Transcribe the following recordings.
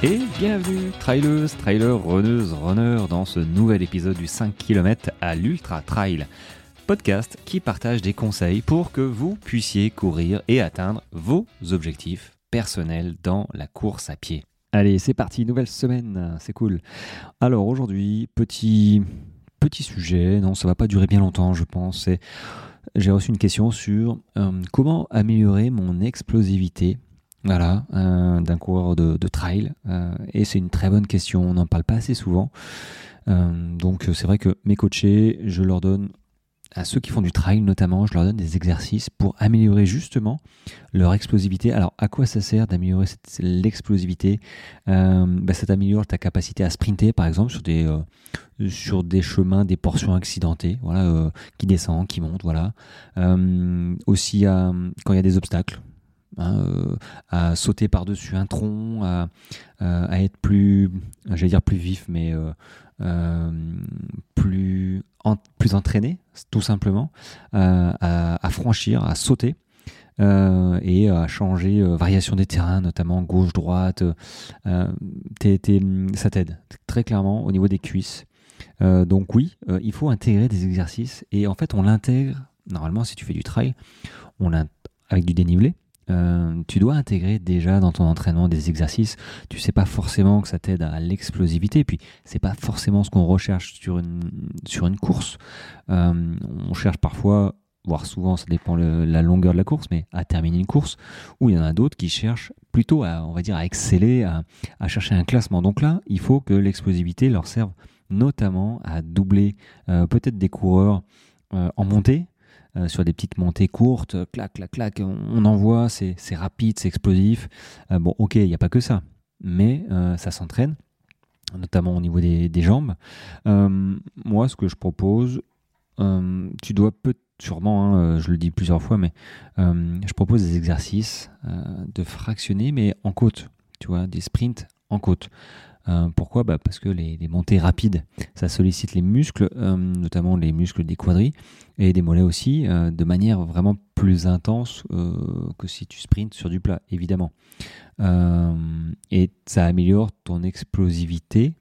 Et bienvenue, trailers, trailers, runneuses, runners, dans ce nouvel épisode du 5 km à l'Ultra Trail. Podcast qui partage des conseils pour que vous puissiez courir et atteindre vos objectifs personnels dans la course à pied. Allez, c'est parti, nouvelle semaine, c'est cool. Alors aujourd'hui, petit, petit sujet, non, ça va pas durer bien longtemps, je pense. J'ai reçu une question sur euh, comment améliorer mon explosivité voilà, euh, d'un coureur de, trail. Euh, et c'est une très bonne question, on n'en parle pas assez souvent. Euh, donc c'est vrai que mes coachés, je leur donne, à ceux qui font du trail notamment, je leur donne des exercices pour améliorer justement leur explosivité. Alors à quoi ça sert d'améliorer l'explosivité? Bah, Ça t'améliore ta capacité à sprinter par exemple sur des, sur des chemins, des portions accidentées, voilà, qui descendent, qui montent, voilà. aussi quand il y a des obstacles. Hein, euh, à sauter par-dessus un tronc, à, être plus, j'allais dire plus vif, mais euh, euh, plus, plus entraîné, tout simplement, à, franchir, à sauter. et à changer variation des terrains, notamment gauche, droite. ça t'aide très clairement au niveau des cuisses. donc oui, il faut intégrer des exercices et en fait on l'intègre. Normalement, si tu fais du trail, on avec du dénivelé, euh, tu dois intégrer déjà dans ton entraînement des exercices. Tu sais pas forcément que ça t'aide à l'explosivité, puis c'est pas forcément ce qu'on recherche sur une, sur une course. Euh, on cherche parfois, voire souvent, ça dépend de la longueur de la course, mais à terminer une course, ou il y en a d'autres qui cherchent plutôt à, on va dire, à exceller, à, chercher un classement. Donc là, il faut que l'explosivité leur serve notamment à doubler euh, peut-être des coureurs en montée, euh, sur des petites montées courtes, clac, clac, clac, on, envoie, c'est rapide, c'est explosif. Euh, bon, ok, il n'y a pas que ça, mais euh, ça s'entraîne, notamment au niveau des, jambes. moi, ce que je propose, tu dois peut sûrement, hein, je le dis plusieurs fois, mais je propose des exercices de fractionner, mais en côte, tu vois, des sprints en côte. Euh, pourquoi? Bah Parce que les, montées rapides, ça sollicite les muscles, euh, notamment les muscles des quadris et des mollets aussi, euh, de manière vraiment plus intense que si tu sprints sur du plat, évidemment. et ça améliore ton explosivité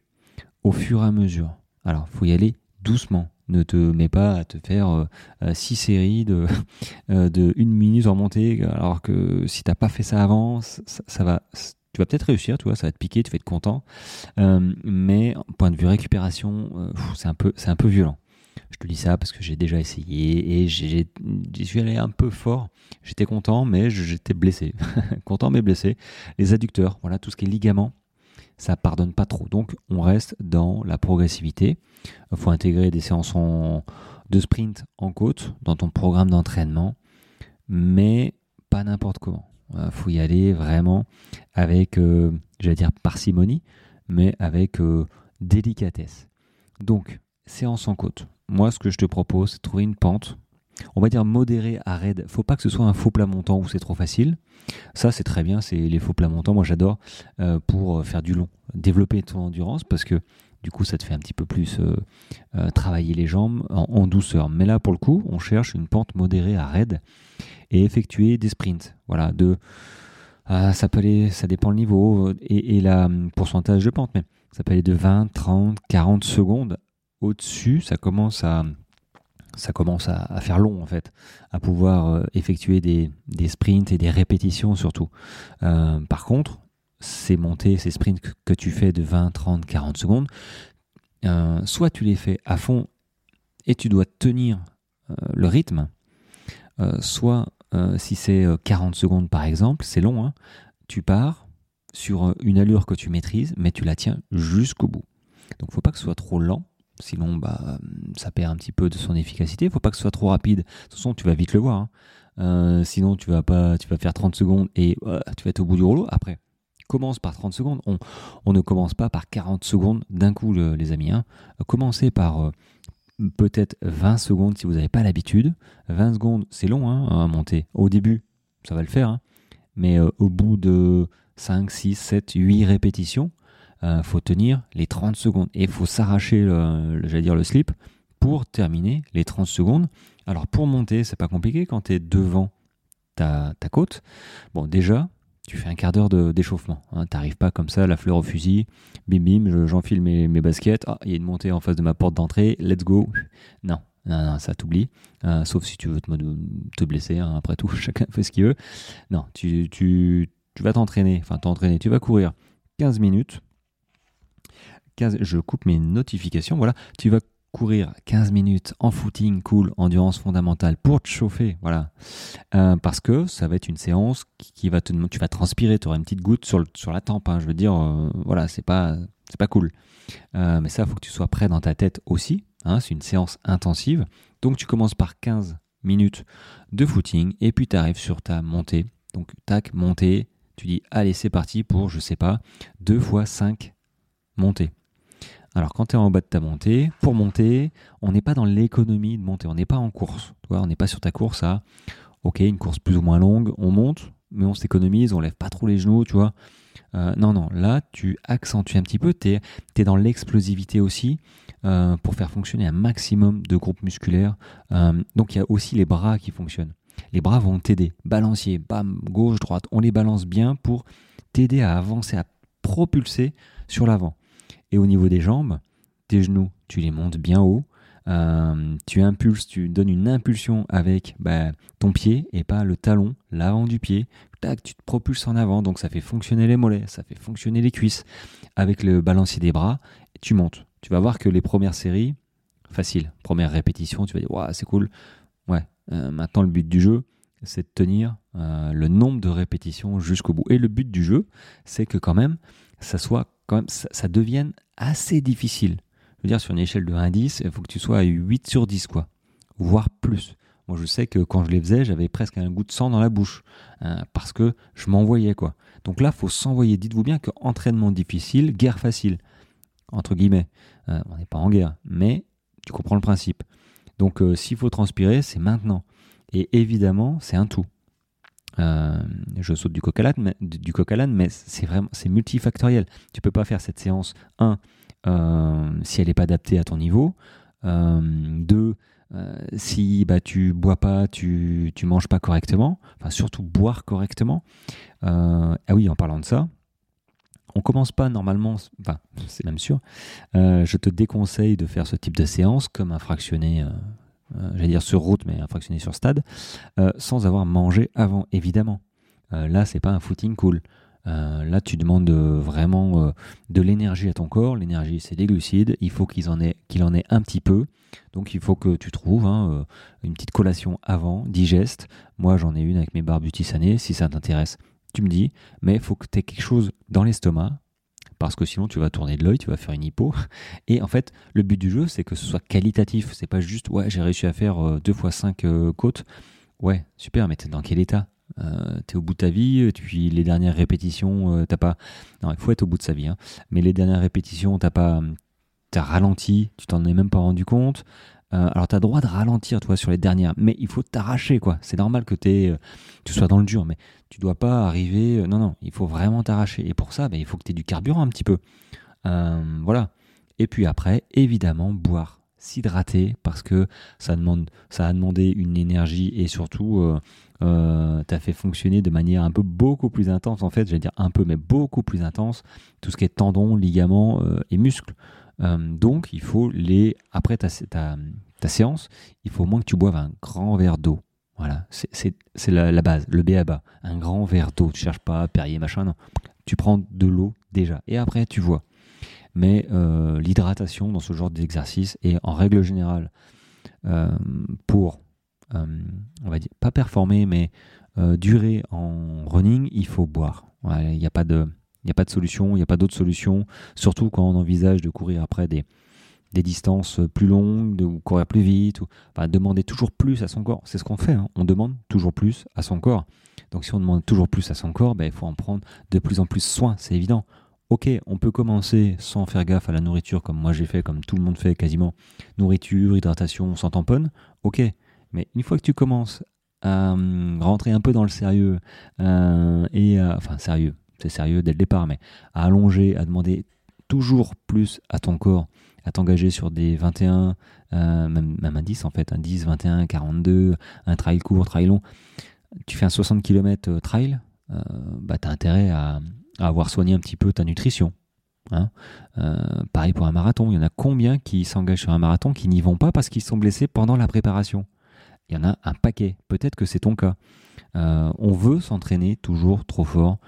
au fur et à mesure. Alors, faut y aller doucement. Ne te mets pas à te faire six séries de, de une minute en montée, alors que si t'as pas fait ça avant, ça va tu vas peut-être réussir, tu vois, ça va te piquer, tu vas être content. Euh, mais point de vue récupération, euh, c'est un peu, violent. Je te dis ça parce que j'ai déjà essayé et j'y suis allé un peu fort. J'étais content, mais j'étais blessé. content, mais blessé. Les adducteurs, voilà, tout ce qui est ligament, ça pardonne pas trop. Donc, on reste dans la progressivité. Il faut intégrer des séances de sprint en côte dans ton programme d'entraînement, mais pas n'importe comment. Il faut y aller vraiment avec, euh, j'allais dire parcimonie, mais avec euh, délicatesse. Donc, séance en côte. Moi, ce que je te propose, c'est de trouver une pente, on va dire modérée à raide. Faut pas que ce soit un faux plat montant où c'est trop facile. Ça, c'est très bien, c'est les faux plats montants. Moi, j'adore euh, pour faire du long, développer ton endurance parce que du coup, ça te fait un petit peu plus travailler les jambes en, douceur. Mais là, pour le coup, on cherche une pente modérée à raide et effectuer des sprints. Voilà, de ah, ça peut aller, ça dépend le niveau et, et la hum, pourcentage de pente, mais ça peut aller de 20, 30, 40 secondes. Au-dessus, ça commence à ça commence à, faire long en fait, à pouvoir euh, effectuer des, sprints et des répétitions surtout. Euh, par contre, ces montées, ces sprints que, tu fais de 20, 30, 40 secondes, euh, soit tu les fais à fond et tu dois tenir le rythme, soit euh, si c'est 40 euh, secondes par exemple, c'est long, hein. tu pars sur euh, une allure que tu maîtrises, mais tu la tiens jusqu'au bout. Donc faut pas que ce soit trop lent, sinon bah, ça perd un petit peu de son efficacité. Il faut pas que ce soit trop rapide. De toute façon, tu vas vite le voir. Hein. sinon, tu vas pas, tu vas faire 30 secondes et tu vas être au bout du rouleau. Après, commence par 30 secondes. On, ne commence pas par 40 secondes d'un coup, les amis. Hein. Commencez par peut-être 20 secondes si vous n'avez pas l'habitude. 20 secondes, c'est long hein, à monter. Au début, ça va le faire, hein. mais euh, au bout de 5, 6, 7, 8 répétitions, il euh, faut tenir les 30 secondes et il faut s'arracher, dire le slip, pour terminer les 30 secondes. Alors pour monter, c'est pas compliqué quand tu es devant ta côte. Bon, déjà, tu fais un quart d'heure d'échauffement. Hein. Tu n'arrives pas comme ça, la fleur au fusil, bim bim, j'enfile mes, baskets, ah, il y a une montée en face de ma porte d'entrée, let's go. Non, non, ça t'oublie. Euh, sauf si tu veux te, te blesser, hein. après tout, chacun fait ce qu'il veut. Non, tu vas t'entraîner, enfin t'entraîner, tu vas courir 15 minutes. 15, je coupe mes notifications, voilà. Tu vas courir 15 minutes en footing cool, endurance fondamentale pour te chauffer, voilà. Euh, parce que ça va être une séance qui, va te, tu vas transpirer, tu auras une petite goutte sur, la tempe, hein. je veux dire, euh, voilà, c'est pas, c'est pas cool. Euh, mais ça, il faut que tu sois prêt dans ta tête aussi, hein. c'est une séance intensive. Donc tu commences par 15 minutes de footing et puis tu arrives sur ta montée. Donc tac, montée, tu dis allez c'est parti pour, je sais pas, 2 fois 5 montées. Alors quand tu es en bas de ta montée, pour monter, on n'est pas dans l'économie de monter, on n'est pas en course. Tu on n'est pas sur ta course à, ok, une course plus ou moins longue, on monte, mais on s'économise, on lève pas trop les genoux, tu vois. Euh, non, non, là, tu accentues un petit peu, tu es, dans l'explosivité aussi euh, pour faire fonctionner un maximum de groupes musculaires. Euh, donc il y a aussi les bras qui fonctionnent. Les bras vont t'aider, balancier, bam, gauche, droite, on les balance bien pour t'aider à avancer, à propulser sur l'avant. Et au niveau des jambes, tes genoux, tu les montes bien haut. Euh, tu impulses, tu donnes une impulsion avec bah, ton pied et pas le talon, l'avant du pied. Tac, tu te propulses en avant, donc ça fait fonctionner les mollets, ça fait fonctionner les cuisses. Avec le balancier des bras, tu montes. Tu vas voir que les premières séries, facile. Première répétition, tu vas dire, c'est cool. Ouais, euh, maintenant le but du jeu, c'est de tenir euh, le nombre de répétitions jusqu'au bout. Et le but du jeu, c'est que quand même, ça soit quand même, ça, devienne assez difficile. Je veux dire, sur une échelle de 1 à 10, il faut que tu sois à 8 sur 10, quoi. Voire plus. Moi, je sais que quand je les faisais, j'avais presque un goût de sang dans la bouche. Hein, parce que je m'envoyais, quoi. Donc là, faut s'envoyer. Dites-vous bien que entraînement difficile, guerre facile. Entre guillemets. Euh, on n'est pas en guerre. Mais tu comprends le principe. Donc, euh, s'il faut transpirer, c'est maintenant. Et évidemment, c'est un tout. Euh, je saute du coq à mais, du mais c'est vraiment c'est multifactoriel. Tu peux pas faire cette séance 1 euh, si elle n'est pas adaptée à ton niveau. 2 euh, si bah, tu bois pas, tu, tu manges pas correctement, enfin surtout boire correctement. ah oui, en parlant de ça, on commence pas normalement, enfin c'est même sûr, je te déconseille de faire ce type de séance comme un fractionné euh, j'allais dire sur route, mais fractionné sur stade, euh, sans avoir mangé avant, évidemment. Euh, là, c'est pas un footing cool. là, tu demandes vraiment de l'énergie à ton corps. L'énergie, c'est des glucides. Il faut qu'il en, ait, un petit peu. Donc, il faut que tu trouves hein, une petite collation avant, digeste. Moi, j'en ai une avec mes barbes tisanés. Si ça t'intéresse, tu me dis. Mais il faut que tu aies quelque chose dans l'estomac parce que sinon tu vas tourner de l'œil, tu vas faire une hypo. Et en fait, le but du jeu, c'est que ce soit qualitatif. C'est pas juste, ouais, j'ai réussi à faire 2 x 5 côtes. Ouais, super, mais t'es dans quel état? Euh, T'es au bout de ta vie, puis les dernières répétitions, euh, t'as pas. Non, il faut être au bout de sa vie, hein. mais les dernières répétitions, t'as pas. T'as ralenti, tu t'en es même pas rendu compte. Euh, alors, tu as droit de ralentir, toi, sur les dernières, mais il faut t'arracher, quoi. C'est normal que euh, tu sois dans le dur, mais tu dois pas arriver. Euh, non, non, il faut vraiment t'arracher. Et pour ça, ben, il faut que tu aies du carburant un petit peu. voilà. Et puis après, évidemment, boire, s'hydrater, parce que ça, demande, ça a demandé une énergie et surtout, tu as fait fonctionner de manière un peu beaucoup plus intense, en fait, j'allais dire un peu, mais beaucoup plus intense, tout ce qui est tendons, ligaments et muscles. Euh, donc, il faut les. Après ta, séance, il faut au moins que tu boives un grand verre d'eau. Voilà, c'est la, la, base, le B à bas. Un grand verre d'eau. Tu cherches pas Perrier, machin, non. Tu prends de l'eau déjà. Et après, tu vois. Mais euh, l'hydratation dans ce genre d'exercice est en règle générale euh, pour, on va dire, pas performer, mais durer en running, il faut boire. Il n'y a pas de n'y a pas de solution, il n'y a pas d'autre solution, surtout quand on envisage de courir après des, distances plus longues, de courir plus vite, ou demander toujours plus à son corps. C'est ce qu'on fait, hein. on demande toujours plus à son corps. Donc si on demande toujours plus à son corps, ben, il faut en prendre de plus en plus soin, c'est évident. Ok, on peut commencer sans faire gaffe à la nourriture, comme moi j'ai fait, comme tout le monde fait quasiment. Nourriture, hydratation, sans tamponne, ok. Mais une fois que tu commences à hum, rentrer un peu dans le sérieux, euh, et enfin sérieux, c'est sérieux dès le départ, mais à allonger, à demander toujours plus à ton corps, à t'engager sur des 21, euh, même, un 10 en fait, un 10, 21, 42, un trail court, trail long. Tu fais un 60 km euh, trail, bah, tu as intérêt à, avoir soigné un petit peu ta nutrition. Hein. pareil pour un marathon. Il y en a combien qui s'engagent sur un marathon qui n'y vont pas parce qu'ils sont blessés pendant la préparation? Il y en a un paquet. Peut-être que c'est ton cas. on veut s'entraîner toujours trop fort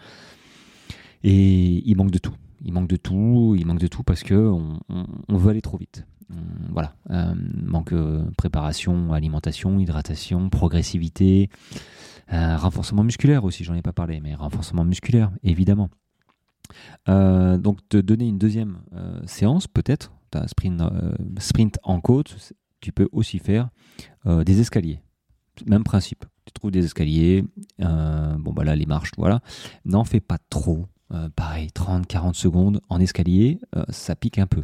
et il manque de tout. Il manque de tout, il manque de tout parce que on veut aller trop vite. Euh, voilà, euh, manque euh, préparation, alimentation, hydratation, progressivité, renforcement musculaire aussi, j'en ai pas parlé, mais renforcement musculaire, évidemment. donc te donner une deuxième séance, peut-être, tu sprint, sprint en côte, tu peux aussi faire des escaliers. Même principe. Tu trouves des escaliers, bon bah là les marches, voilà. N'en fais pas trop. Pareil, 30-40 secondes en escalier, ça pique un peu.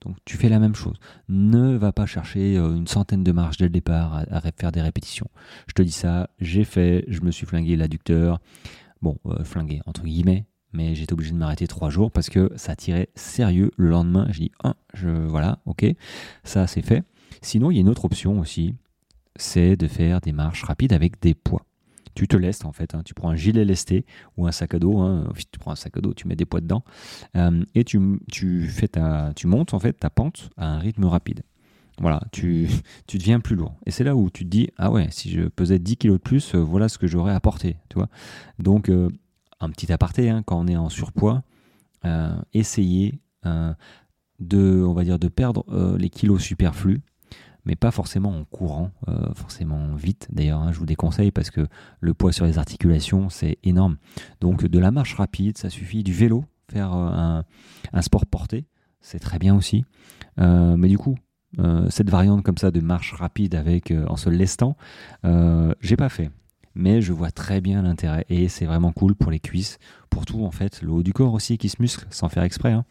Donc tu fais la même chose. Ne va pas chercher euh, une centaine de marches dès le départ à, faire des répétitions. Je te dis ça, j'ai fait, je me suis flingué l'adducteur. Bon, euh, flingué entre guillemets, mais j'étais obligé de m'arrêter trois jours parce que ça tirait sérieux le lendemain. Je dis, ah, je, voilà, ok, ça c'est fait. Sinon, il y a une autre option aussi, c'est de faire des marches rapides avec des poids tu te lestes en fait. Hein. Tu prends un gilet lesté ou un sac à dos. Hein. Tu prends un sac à dos, tu mets des poids dedans euh, et tu, fais ta, tu montes en fait ta pente à un rythme rapide. Voilà, tu, tu deviens plus lourd. Et c'est là où tu te dis, ah ouais, si je pesais 10 kilos de plus, euh, voilà ce que j'aurais apporté. Tu vois Donc, euh, un petit aparté, hein, quand on est en surpoids, essayez on va dire, de perdre les kilos superflus mais pas forcément en courant, euh, forcément vite. D'ailleurs, hein, je vous déconseille parce que le poids sur les articulations, c'est énorme. Donc de la marche rapide, ça suffit. Du vélo, faire euh, un, sport porté, c'est très bien aussi. Euh, mais du coup, cette variante comme ça de marche rapide avec en se lestant, j'ai pas fait mais je vois très bien l'intérêt et c'est vraiment cool pour les cuisses, pour tout en fait, le haut du corps aussi qui se muscle sans faire exprès. Hein.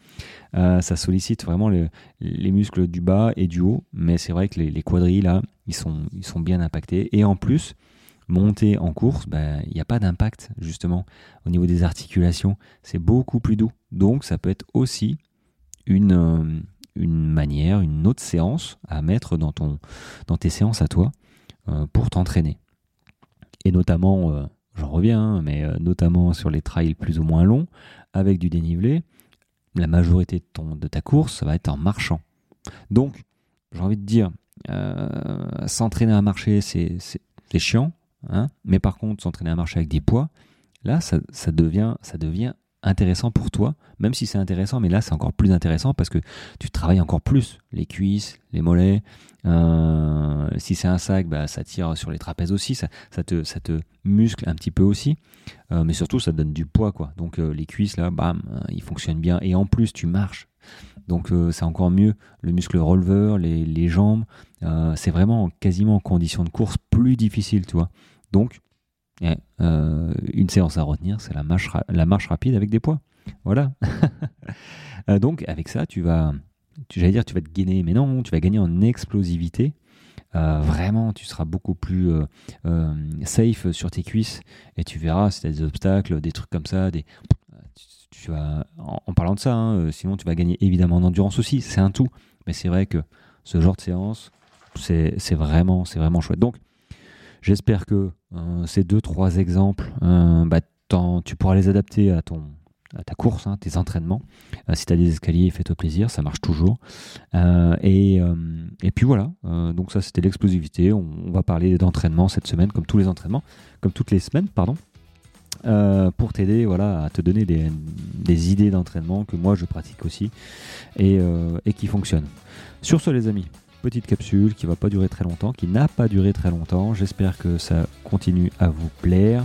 Euh, ça sollicite vraiment les muscles du bas et du haut, mais c'est vrai que les, quadrilles là, ils sont, ils sont bien impactés et en plus, monter en course, ben, il n'y a pas d'impact justement au niveau des articulations, c'est beaucoup plus doux. Donc ça peut être aussi une, euh, manière, une autre séance à mettre dans, ton, dans tes séances à toi euh, pour t'entraîner et notamment, euh, j'en reviens, hein, mais euh, notamment sur les trails plus ou moins longs, avec du dénivelé, la majorité de, ton, ta course, va être en marchant. Donc, j'ai envie de dire, euh, s'entraîner à marcher, c'est chiant, hein, mais par contre, s'entraîner à marcher avec des poids, là, ça, ça, devient, ça devient intéressant pour toi, même si c'est intéressant, mais là c'est encore plus intéressant parce que tu travailles encore plus les cuisses, les mollets. Euh, si c'est un sac, bah, ça tire sur les trapèzes aussi, ça, te, ça te muscle un petit peu aussi, euh, mais surtout ça donne du poids quoi. Donc euh, les cuisses là, bam, ils fonctionnent bien et en plus tu marches. Donc c'est encore mieux. Le muscle releveur, les, les jambes, c'est vraiment quasiment en condition de course plus difficile, tu vois. Donc euh, une séance à retenir, c'est la marche, rapide avec des poids. Voilà. Euh, donc avec ça, tu vas, j'allais dire, tu vas te gainer, mais non, tu vas gagner en explosivité. Euh, vraiment, tu seras beaucoup plus safe sur tes cuisses et tu verras si tu as des obstacles, des trucs comme ça, tu, vas, en, parlant de ça, hein, sinon tu vas gagner évidemment en endurance aussi, c'est un tout. Mais c'est vrai que ce genre de séance, c'est, vraiment, vraiment chouette. Donc, J'espère que euh, ces deux, trois exemples, euh, bah, tu pourras les adapter à, ton, à ta course, hein, tes entraînements. Euh, si tu as des escaliers, fais-toi plaisir, ça marche toujours. Et, et, puis voilà, donc ça c'était l'explosivité. On, va parler d'entraînement cette semaine, comme tous les entraînements, comme toutes les semaines, pardon. pour t'aider voilà, à te donner des, des idées d'entraînement que moi je pratique aussi et, et qui fonctionnent. Sur ce les amis, petite capsule qui va pas durer très longtemps, qui n'a pas duré très longtemps. J'espère que ça continue à vous plaire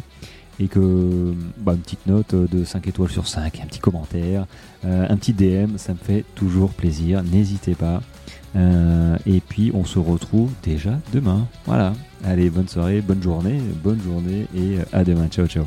et que bah, une petite note de 5 étoiles sur 5, un petit commentaire, euh, un petit DM, ça me fait toujours plaisir. N'hésitez pas. Euh, et puis on se retrouve déjà demain. Voilà. Allez, bonne soirée, bonne journée, bonne journée et à demain. Ciao, ciao.